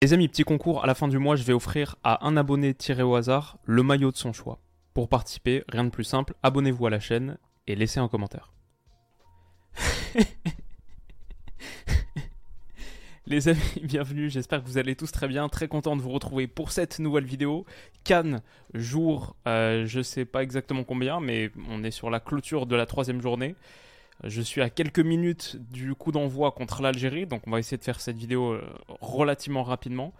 Les amis, petit concours, à la fin du mois, je vais offrir à un abonné tiré au hasard le maillot de son choix. Pour participer, rien de plus simple, abonnez-vous à la chaîne et laissez un commentaire. Les amis, bienvenue, j'espère que vous allez tous très bien, très content de vous retrouver pour cette nouvelle vidéo. Cannes, jour, euh, je sais pas exactement combien, mais on est sur la clôture de la troisième journée. Je suis à quelques minutes du coup d'envoi contre l'Algérie, donc on va essayer de faire cette vidéo euh, relativement rapidement.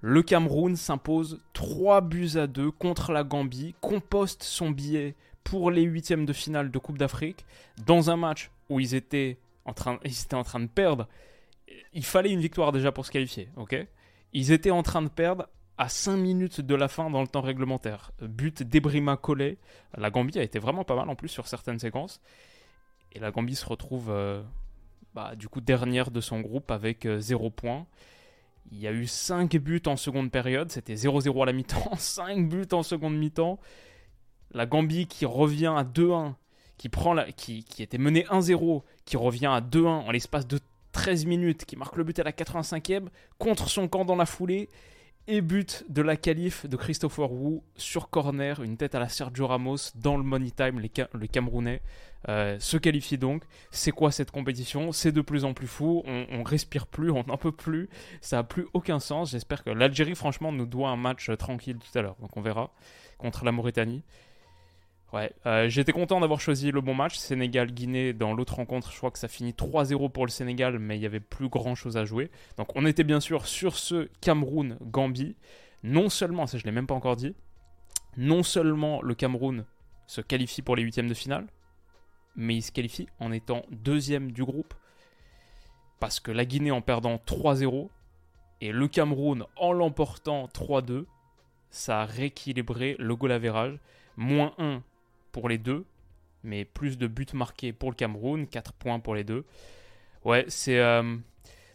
Le Cameroun s'impose 3 buts à 2 contre la Gambie, composte son billet pour les huitièmes de finale de Coupe d'Afrique, dans un match où ils étaient en train, ils étaient en train de perdre. Il fallait une victoire déjà pour se qualifier, ok? Ils étaient en train de perdre à 5 minutes de la fin dans le temps réglementaire. But d'Ebrima Collet. La Gambie a été vraiment pas mal en plus sur certaines séquences. Et la Gambie se retrouve euh, bah, du coup dernière de son groupe avec 0 euh, points. Il y a eu 5 buts en seconde période, c'était 0-0 à la mi-temps, 5 buts en seconde mi-temps. La Gambie qui revient à 2-1, qui, prend la, qui, qui était menée 1-0, qui revient à 2-1 en l'espace de 13 minutes, qui marque le but à la 85e, contre son camp dans la foulée, et but de la qualif de Christopher Wu sur corner, une tête à la Sergio Ramos dans le money time, le Camerounais euh, se qualifie donc. C'est quoi cette compétition? C'est de plus en plus fou, on, on respire plus, on n'en peut plus, ça n'a plus aucun sens. J'espère que l'Algérie franchement nous doit un match euh, tranquille tout à l'heure, donc on verra, contre la Mauritanie. Ouais, euh, j'étais content d'avoir choisi le bon match. Sénégal-Guinée, dans l'autre rencontre, je crois que ça finit 3-0 pour le Sénégal, mais il y avait plus grand chose à jouer. Donc on était bien sûr sur ce Cameroun-Gambie. Non seulement, ça je l'ai même pas encore dit, non seulement le Cameroun se qualifie pour les huitièmes de finale, mais il se qualifie en étant deuxième du groupe. Parce que la Guinée en perdant 3-0 et le Cameroun en l'emportant 3-2, ça a rééquilibré le goal average. Moins 1 pour les deux, mais plus de buts marqués pour le Cameroun, 4 points pour les deux. Ouais, c'est. Euh,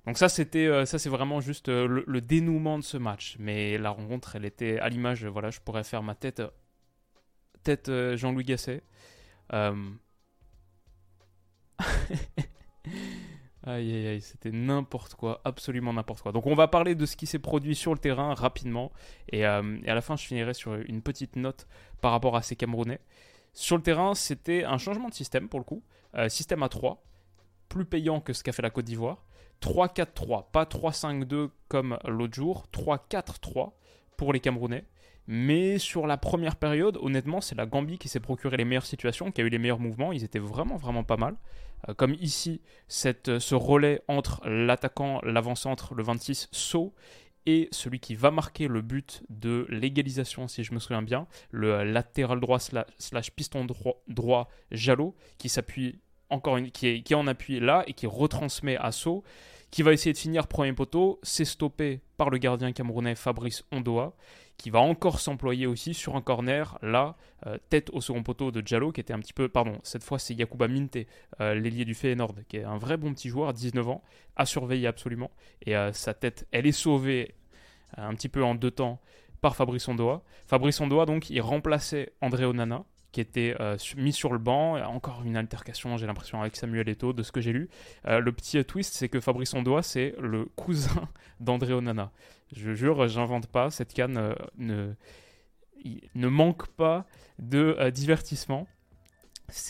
donc ça, c'était, euh, ça c'est vraiment juste euh, le, dénouement de ce match. Mais la rencontre, elle était à l'image. Voilà, je pourrais faire ma tête, tête Jean-Louis Gasset. Aïe aïe aïe, c'était n'importe quoi, absolument n'importe quoi. Donc on va parler de ce qui s'est produit sur le terrain rapidement, et, et, à la fin je finirai sur une petite note par rapport à ces Camerounais. Sur le terrain, c'était un changement de système pour le coup. Euh, système à 3, plus payant que ce qu'a fait la Côte d'Ivoire. 3-4-3, pas 3-5-2 comme l'autre jour. 3-4-3 pour les Camerounais. Mais sur la première période, honnêtement, c'est la Gambie qui s'est procuré les meilleures situations, qui a eu les meilleurs mouvements. Ils étaient vraiment, vraiment pas mal. Euh, comme ici, cette, ce relais entre l'attaquant, l'avant-centre, le 26, saut et celui qui va marquer le but de l'égalisation, si je me souviens bien, le latéral droit slash, piston droit, Jalot, qui s'appuie encore une, qui, est, qui en appui là et qui retransmet à qui va essayer de finir premier poteau, c'est stoppé par le gardien camerounais Fabrice Ondoa, qui va encore s'employer aussi sur un corner, là, euh, tête au second poteau de Jallo, qui était un petit peu, pardon, cette fois c'est Yakuba Minte, euh, l'ailier du Feyenoord, qui est un vrai bon petit joueur, 19 ans, à surveiller absolument, et euh, sa tête, elle est sauvée un petit peu en deux temps par Fabrice Ondoa. Fabrice Ondoa, donc, il remplaçait André Onana, qui était mis sur le banc. Encore une altercation, j'ai l'impression, avec Samuel Eto'o, de ce que j'ai lu. le petit twist, c'est que Fabrice Ondoa, c'est le cousin d'André Onana. Je jure, j'invente pas. Cette canne euh, ne, ne manque pas de euh, divertissement.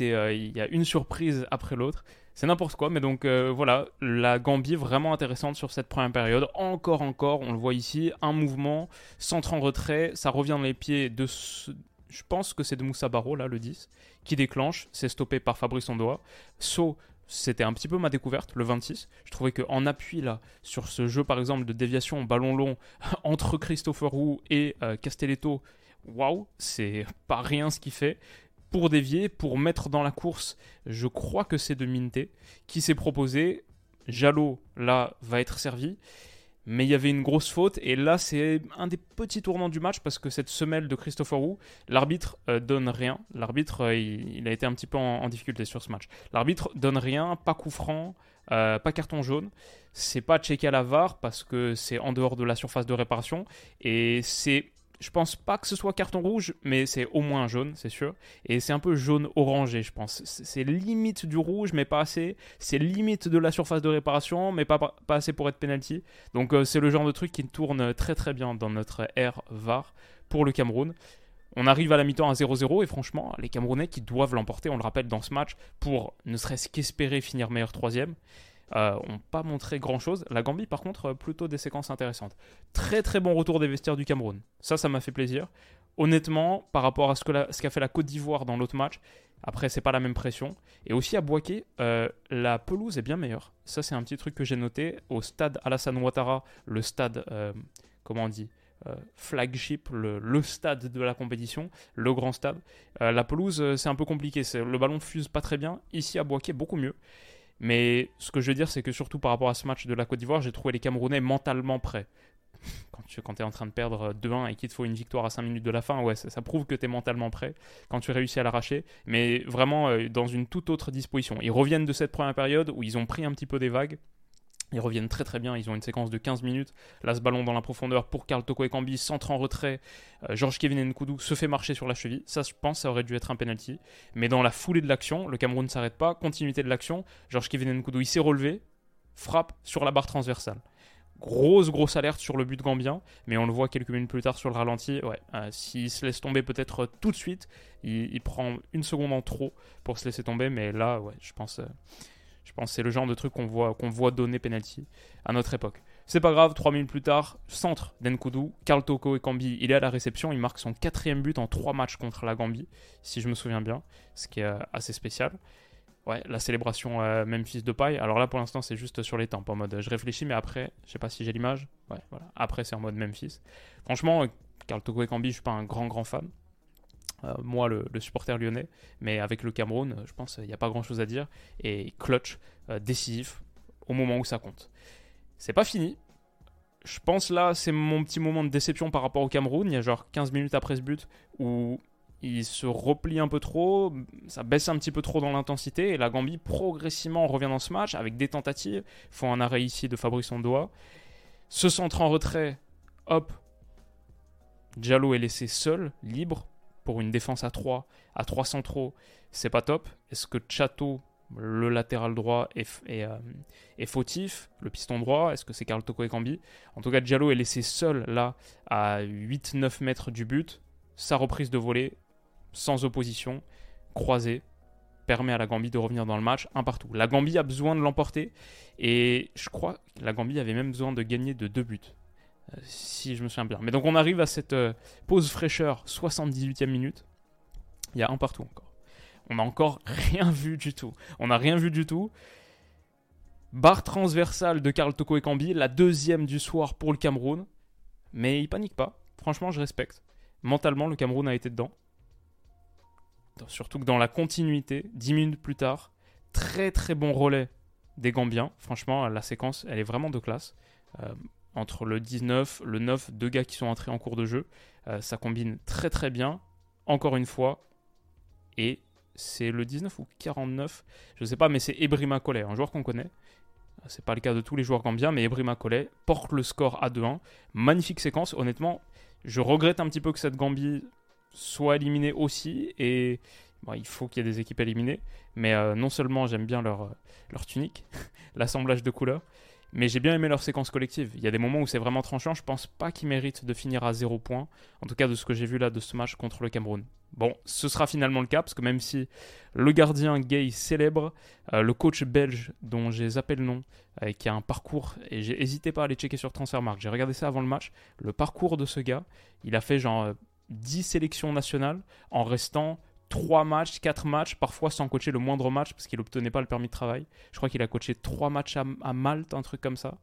Euh, il y a une surprise après l'autre. C'est n'importe quoi, mais donc voilà, la Gambie vraiment intéressante sur cette première période. Encore, encore, on le voit ici, un mouvement, centre en retrait, ça revient dans les pieds de, je pense que c'est de Moussa Barro, là, le 10, qui déclenche, c'est stoppé par Fabrice Ondoa. Saut c'était un petit peu ma découverte, le 26. Je trouvais qu'en appui là, sur ce jeu par exemple de déviation ballon long entre Christopher Wu et euh, Castelletto, waouh, c'est pas rien ce qu'il fait. Pour dévier, pour mettre dans la course, je crois que c'est de Minte qui s'est proposé. Jalot, là, va être servi. Mais il y avait une grosse faute. Et là, c'est un des petits tournants du match parce que cette semelle de Christopher Wu, l'arbitre euh, donne rien. L'arbitre, euh, il, a été un petit peu en, difficulté sur ce match. L'arbitre donne rien, pas coup franc, euh, pas carton jaune. C'est pas checké à la VAR parce que c'est en dehors de la surface de réparation. Et c'est je pense pas que ce soit carton rouge, mais c'est au moins jaune, c'est sûr. Et c'est un peu jaune orangé, je pense. C'est limite du rouge, mais pas assez. C'est limite de la surface de réparation, mais pas, pas assez pour être penalty. Donc euh, c'est le genre de truc qui tourne très très bien dans notre air VAR pour le Cameroun. On arrive à la mi-temps à 0-0 et franchement, les Camerounais qui doivent l'emporter, on le rappelle dans ce match, pour ne serait-ce qu'espérer finir meilleur troisième euh, ont pas montré grand chose. La Gambie, par contre, euh, plutôt des séquences intéressantes. Très très bon retour des vestiaires du Cameroun. Ça, ça m'a fait plaisir. Honnêtement, par rapport à ce qu'a fait la Côte d'Ivoire dans l'autre match, après, c'est pas la même pression. Et aussi à Boaké, euh, la pelouse est bien meilleure. Ça, c'est un petit truc que j'ai noté. Au stade Alassane Ouattara, le stade, comment on dit flagship, le, stade de la compétition, le grand stade. la pelouse, c'est un peu compliqué. Le ballon fuse pas très bien. Ici à Boaké, beaucoup mieux. Mais ce que je veux dire, c'est que surtout par rapport à ce match de la Côte d'Ivoire, j'ai trouvé les Camerounais mentalement prêts. Quand tu es en train de perdre 2-1 et qu'il te faut une victoire à 5 minutes de la fin, ouais, ça, prouve que tu es mentalement prêt quand tu réussis à l'arracher. Mais vraiment euh, dans une toute autre disposition. Ils reviennent de cette première période où ils ont pris un petit peu des vagues. Ils reviennent très très bien, ils ont une séquence de 15 minutes. Là, ce ballon dans la profondeur pour Karl Toko et Kambi, centre en retrait. Euh, Georges Kevin Nkoudou se fait marcher sur la cheville. Ça, je pense, ça aurait dû être un penalty. Mais dans la foulée de l'action, le Cameroun ne s'arrête pas. Continuité de l'action. Georges Kevin Nkoudou, il s'est relevé, frappe sur la barre transversale. Grosse, grosse alerte sur le but gambien, mais on le voit quelques minutes plus tard sur le ralenti. Ouais, euh, s'il se laisse tomber peut-être tout de suite, il, prend une seconde en trop pour se laisser tomber, mais là, ouais, je pense. Euh, je pense que c'est le genre de truc qu'on voit, qu'on voit donner penalty à notre époque. C'est pas grave, 3 minutes plus tard, centre d'Enkudu, Karl Toko et Kambi, il est à la réception, il marque son quatrième but en 3 matchs contre la Gambie, si je me souviens bien, ce qui est euh, assez spécial. Ouais, la célébration euh, Memphis de paille. Alors là, pour l'instant, c'est juste sur les temps, en mode je réfléchis, mais après, je sais pas si j'ai l'image. Ouais, voilà. Après, c'est en mode Memphis. Franchement, Karl Toko et Kambi, je suis pas un grand, grand fan. Euh, moi, le, supporter lyonnais. Mais avec le Cameroun, je pense qu'il n'y a pas grand chose à dire. Et clutch, euh, décisif, au moment où ça compte. C'est pas fini. Je pense là, c'est mon petit moment de déception par rapport au Cameroun. Il y a genre 15 minutes après ce but où il se replie un peu trop, ça baisse un petit peu trop dans l'intensité, et la Gambie progressivement revient dans ce match avec des tentatives. Faut un arrêt ici de Fabrice doigt Se centre en retrait, hop, Diallo est laissé seul, libre, pour une défense à 3, à 3 centraux, c'est pas top. Est-ce que Chateau, le latéral droit, est, euh, est, fautif Le piston droit, est-ce que c'est Carl Toko et Cambi? En tout cas, Diallo est laissé seul là, à 8-9 mètres du but. Sa reprise de volée, sans opposition, croisée, permet à la Gambie de revenir dans le match, un partout. La Gambie a besoin de l'emporter, et je crois que la Gambie avait même besoin de gagner de deux buts si je me souviens bien. Mais donc on arrive à cette euh, pause fraîcheur, 78e minute. Il y a un partout encore. On n'a encore rien vu du tout. On n'a rien vu du tout. Barre transversale de Karl Toko et Kambi, la deuxième du soir pour le Cameroun. Mais il panique pas. Franchement, je respecte. Mentalement, le Cameroun a été dedans. Surtout que dans la continuité, 10 minutes plus tard, très très bon relais des Gambiens. Franchement, la séquence, elle est vraiment de classe. Euh, entre le 19, le 9, deux gars qui sont entrés en cours de jeu. Euh, ça combine très très bien, encore une fois. Et c'est le 19 ou 49, je ne sais pas, mais c'est Ebrima Collet, un joueur qu'on connaît. Euh, c'est pas le cas de tous les joueurs gambiens, mais Ebrima Collet porte le score à 2-1. Magnifique séquence, honnêtement. Je regrette un petit peu que cette Gambie soit éliminée aussi. Et il faut qu'il y ait des équipes éliminées. Mais euh, non seulement j'aime bien leur, leur tunique, l'assemblage de couleurs, mais j'ai bien aimé leur séquence collective. Il y a des moments où c'est vraiment tranchant. Je pense pas qu'ils méritent de finir à 0 points. En tout cas, de ce que j'ai vu là de ce match contre le Cameroun. Bon, ce sera finalement le cas, parce que même si le gardien gay célèbre, euh, le coach belge dont j'ai zappé le nom, euh, qui a un parcours, et j'ai hésité pas à aller checker sur Transfermarkt, j'ai regardé ça avant le match, le parcours de ce gars, il a fait genre 10 euh, sélections nationales en restant 3 matchs, 4 matchs, parfois sans coacher le moindre match parce qu'il n'obtenait pas le permis de travail. Je crois qu'il a coaché 3 matchs à, Malte, un truc comme ça.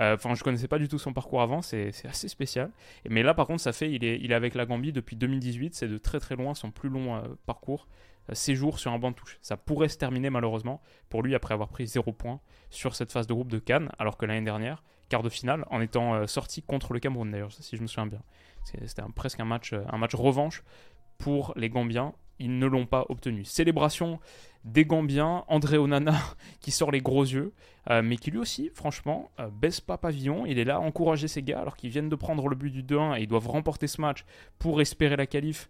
Euh, enfin, je connaissais pas du tout son parcours avant, c'est assez spécial. Mais là, par contre, ça fait, il est, il est avec la Gambie depuis 2018, c'est de très très loin son plus long euh, parcours. Euh, séjour sur un banc de touche. Ça pourrait se terminer malheureusement pour lui après avoir pris 0 points sur cette phase de groupe de Cannes, alors que l'année dernière, quart de finale, en étant sorti contre le Cameroun d'ailleurs, si je me souviens bien. C'était presque un match, un match revanche pour les Gambiens ils ne l'ont pas obtenu. Célébration des Gambiens, André Onana qui sort les gros yeux, euh, mais qui lui aussi, franchement, euh, baisse pas pavillon. Il est là à encourager ses gars alors qu'ils viennent de prendre le but du 2-1 et ils doivent remporter ce match pour espérer la qualif.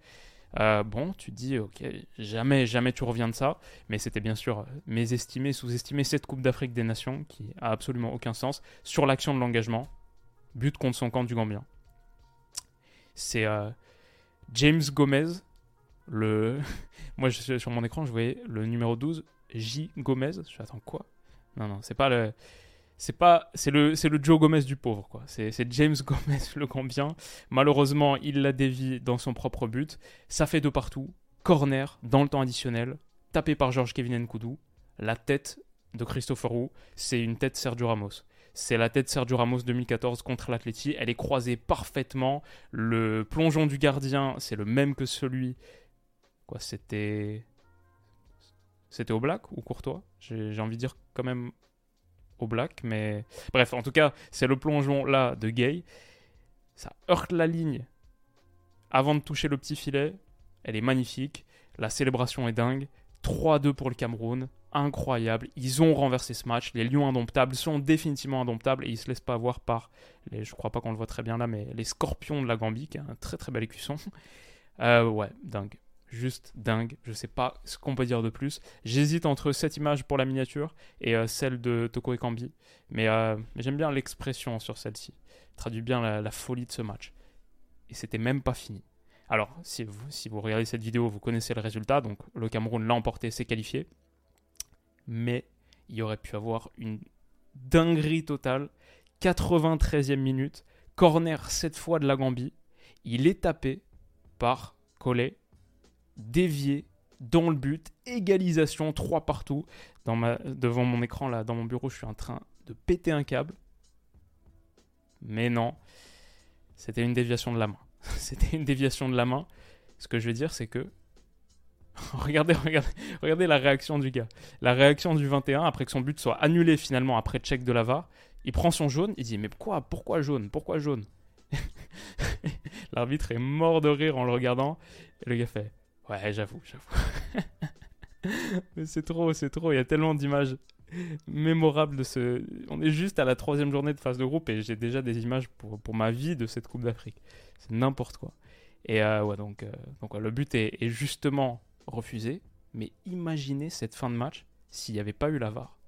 Euh, bon, tu te dis, ok, jamais, jamais tu reviens de ça, mais c'était bien sûr mésestimer, sous-estimer cette Coupe d'Afrique des Nations qui a absolument aucun sens sur l'action de l'engagement. But contre son camp du Gambien. C'est James Gomez, le... Moi, sur mon écran, je voyais le numéro 12, J. Gomez. Je suis, attends, quoi? Non, non, c'est pas le. C'est pas, c'est le, c'est le Joe Gomez du pauvre quoi. C'est, James Gomez le Gambien. Malheureusement, il l'a dévié dans son propre but. Ça fait de partout. Corner dans le temps additionnel, tapé par Georges Kevin Nkoudou. La tête de Christopher Roux, c'est une tête Sergio Ramos. C'est la tête Sergio Ramos 2014 contre l'Atleti. Elle est croisée parfaitement. Le plongeon du gardien, c'est le même que celui C'était. C'était au black ou Courtois? J'ai envie de dire quand même au black, mais. Bref, en tout cas, c'est le plongeon là de Gay. Ça heurte la ligne avant de toucher le petit filet. Elle est magnifique. La célébration est dingue. 3-2 pour le Cameroun. Incroyable. Ils ont renversé ce match. Les Lions indomptables sont définitivement indomptables et ils se laissent pas avoir par, les, je crois pas qu'on le voit très bien là, mais les Scorpions de la Gambie, qui est un très très bel écusson. Euh, ouais, dingue juste dingue. Je sais pas ce qu'on peut dire de plus. J'hésite entre cette image pour la miniature et euh, celle de Toko Ekambi. Mais, euh, mais j'aime bien l'expression sur celle-ci. Traduit bien la, folie de ce match. Et c'était même pas fini. Alors, si vous, si vous regardez cette vidéo, vous connaissez le résultat. Donc, le Cameroun l'a emporté, c'est qualifié. Mais il aurait pu avoir une dinguerie totale. 93e minute. Corner cette fois de la Gambie. Il est tapé par Collet dévié dans le but, égalisation, 3 partout. Dans ma, devant mon écran, là, dans mon bureau, je suis en train de péter un câble. Mais non, c'était une déviation de la main. c'était une déviation de la main. Ce que je veux dire, c'est que. regardez, regardez, regardez la réaction du gars. La réaction du 21, après que son but soit annulé finalement après check de la VAR, il prend son jaune, il dit Mais pourquoi, pourquoi jaune Pourquoi jaune? L'arbitre est mort de rire en le regardant. Et le gars fait Ouais, j'avoue, j'avoue. Mais c'est trop, c'est trop. Il y a tellement d'images mémorables de ce. On est juste à la troisième journée de phase de groupe et j'ai déjà des images pour, pour ma vie de cette Coupe d'Afrique. C'est n'importe quoi. Et euh, ouais, donc, euh, donc le but est, est, justement refusé. Mais imaginez cette fin de match s'il n'y avait pas eu la VAR.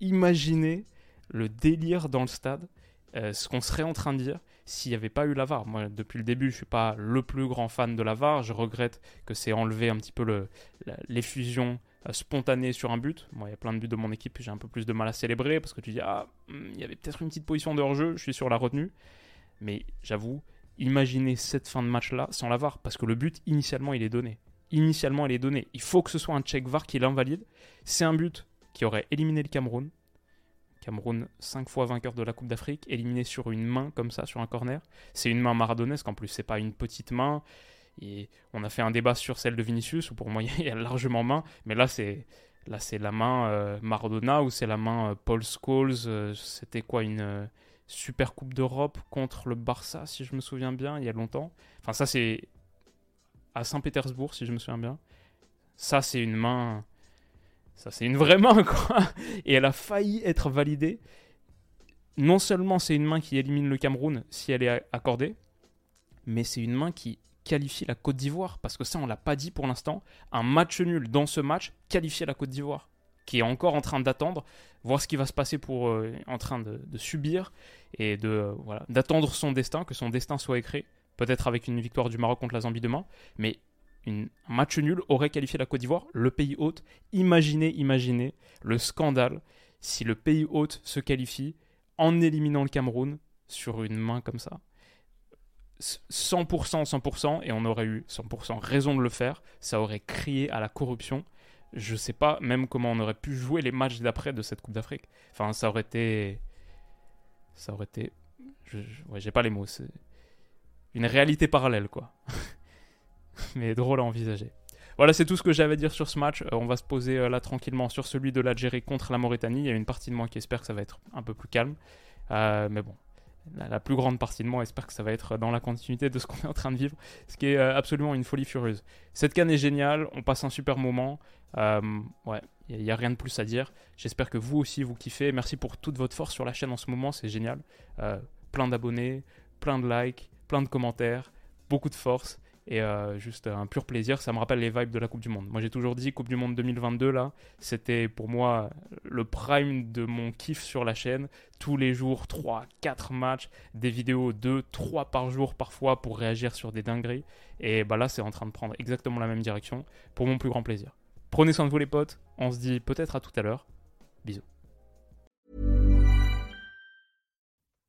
Imaginez le délire dans le stade, euh, ce qu'on serait en train de dire s'il n'y avait pas eu la VAR. Moi, depuis le début, je ne suis pas le plus grand fan de la VAR. Je regrette que c'est enlevé un petit peu l'effusion euh, spontanée sur un but. Moi, il y a plein de buts de mon équipe j'ai un peu plus de mal à célébrer parce que tu dis, ah, hmm, il y avait peut-être une petite position de hors-jeu, je suis sur la retenue. Mais j'avoue, imaginez cette fin de match-là sans la VAR parce que le but, initialement, il est donné. Initialement, il est donné. Il faut que ce soit un check VAR qui l'invalide. C'est un but qui aurait éliminé le Cameroun. Cameroun, 5 fois vainqueur de la Coupe d'Afrique, éliminé sur une main comme ça, sur un corner. C'est une main maradonesque en plus, c'est pas une petite main. Et on a fait un débat sur celle de Vinicius, où pour moi il y a largement main, mais là c'est là c'est la main euh, Maradona ou c'est la main euh, Paul Scholes. Euh, c'était quoi une Super Coupe d'Europe contre le Barça, si je me souviens bien, il y a longtemps. Enfin ça c'est à Saint-Pétersbourg, si je me souviens bien. Ça c'est une main ça, c'est une vraie main, quoi. Et elle a failli être validée. Non seulement c'est une main qui élimine le Cameroun si elle est accordée, mais c'est une main qui qualifie la Côte d'Ivoire. Parce que ça, on l'a pas dit pour l'instant. Un match nul dans ce match qualifie la Côte d'Ivoire. Qui est encore en train d'attendre, voir ce qui va se passer pour. Euh, en train de, subir et de euh, voilà, d'attendre son destin, que son destin soit écrit. Peut-être avec une victoire du Maroc contre la Zambie demain. Mais un match nul aurait qualifié la Côte d'Ivoire, le pays hôte. Imaginez, imaginez le scandale si le pays hôte se qualifie en éliminant le Cameroun sur une main comme ça. 100%, 100%, et on aurait eu 100% raison de le faire, ça aurait crié à la corruption. Je sais pas même comment on aurait pu jouer les matchs d'après de cette Coupe d'Afrique. Enfin, ça aurait été. Ça aurait été. Je, ouais, j'ai pas les mots. C'est une réalité parallèle, quoi. Mais drôle à envisager. Voilà, c'est tout ce que j'avais à dire sur ce match. Euh, on va se poser euh, là tranquillement sur celui de l'Algérie contre la Mauritanie. Il y a une partie de moi qui espère que ça va être un peu plus calme. Euh, mais bon, la, plus grande partie de moi espère que ça va être dans la continuité de ce qu'on est en train de vivre, ce qui est absolument une folie furieuse. Cette canne est géniale, on passe un super moment. ouais, il n'y a, rien de plus à dire. J'espère que vous aussi vous kiffez. Merci pour toute votre force sur la chaîne en ce moment, c'est génial. plein d'abonnés, plein de likes, plein de commentaires, beaucoup de force et euh, juste un pur plaisir. Ça me rappelle les vibes de la Coupe du Monde. Moi, j'ai toujours dit Coupe du Monde 2022 là, c'était pour moi le prime de mon kiff sur la chaîne. Tous les jours, 3, 4 matchs, des vidéos 2, 3 par jour parfois pour réagir sur des dingueries. Et bah là, c'est en train de prendre exactement la même direction pour mon plus grand plaisir. Prenez soin de vous les potes. On se dit peut-être à tout à l'heure. Bisous.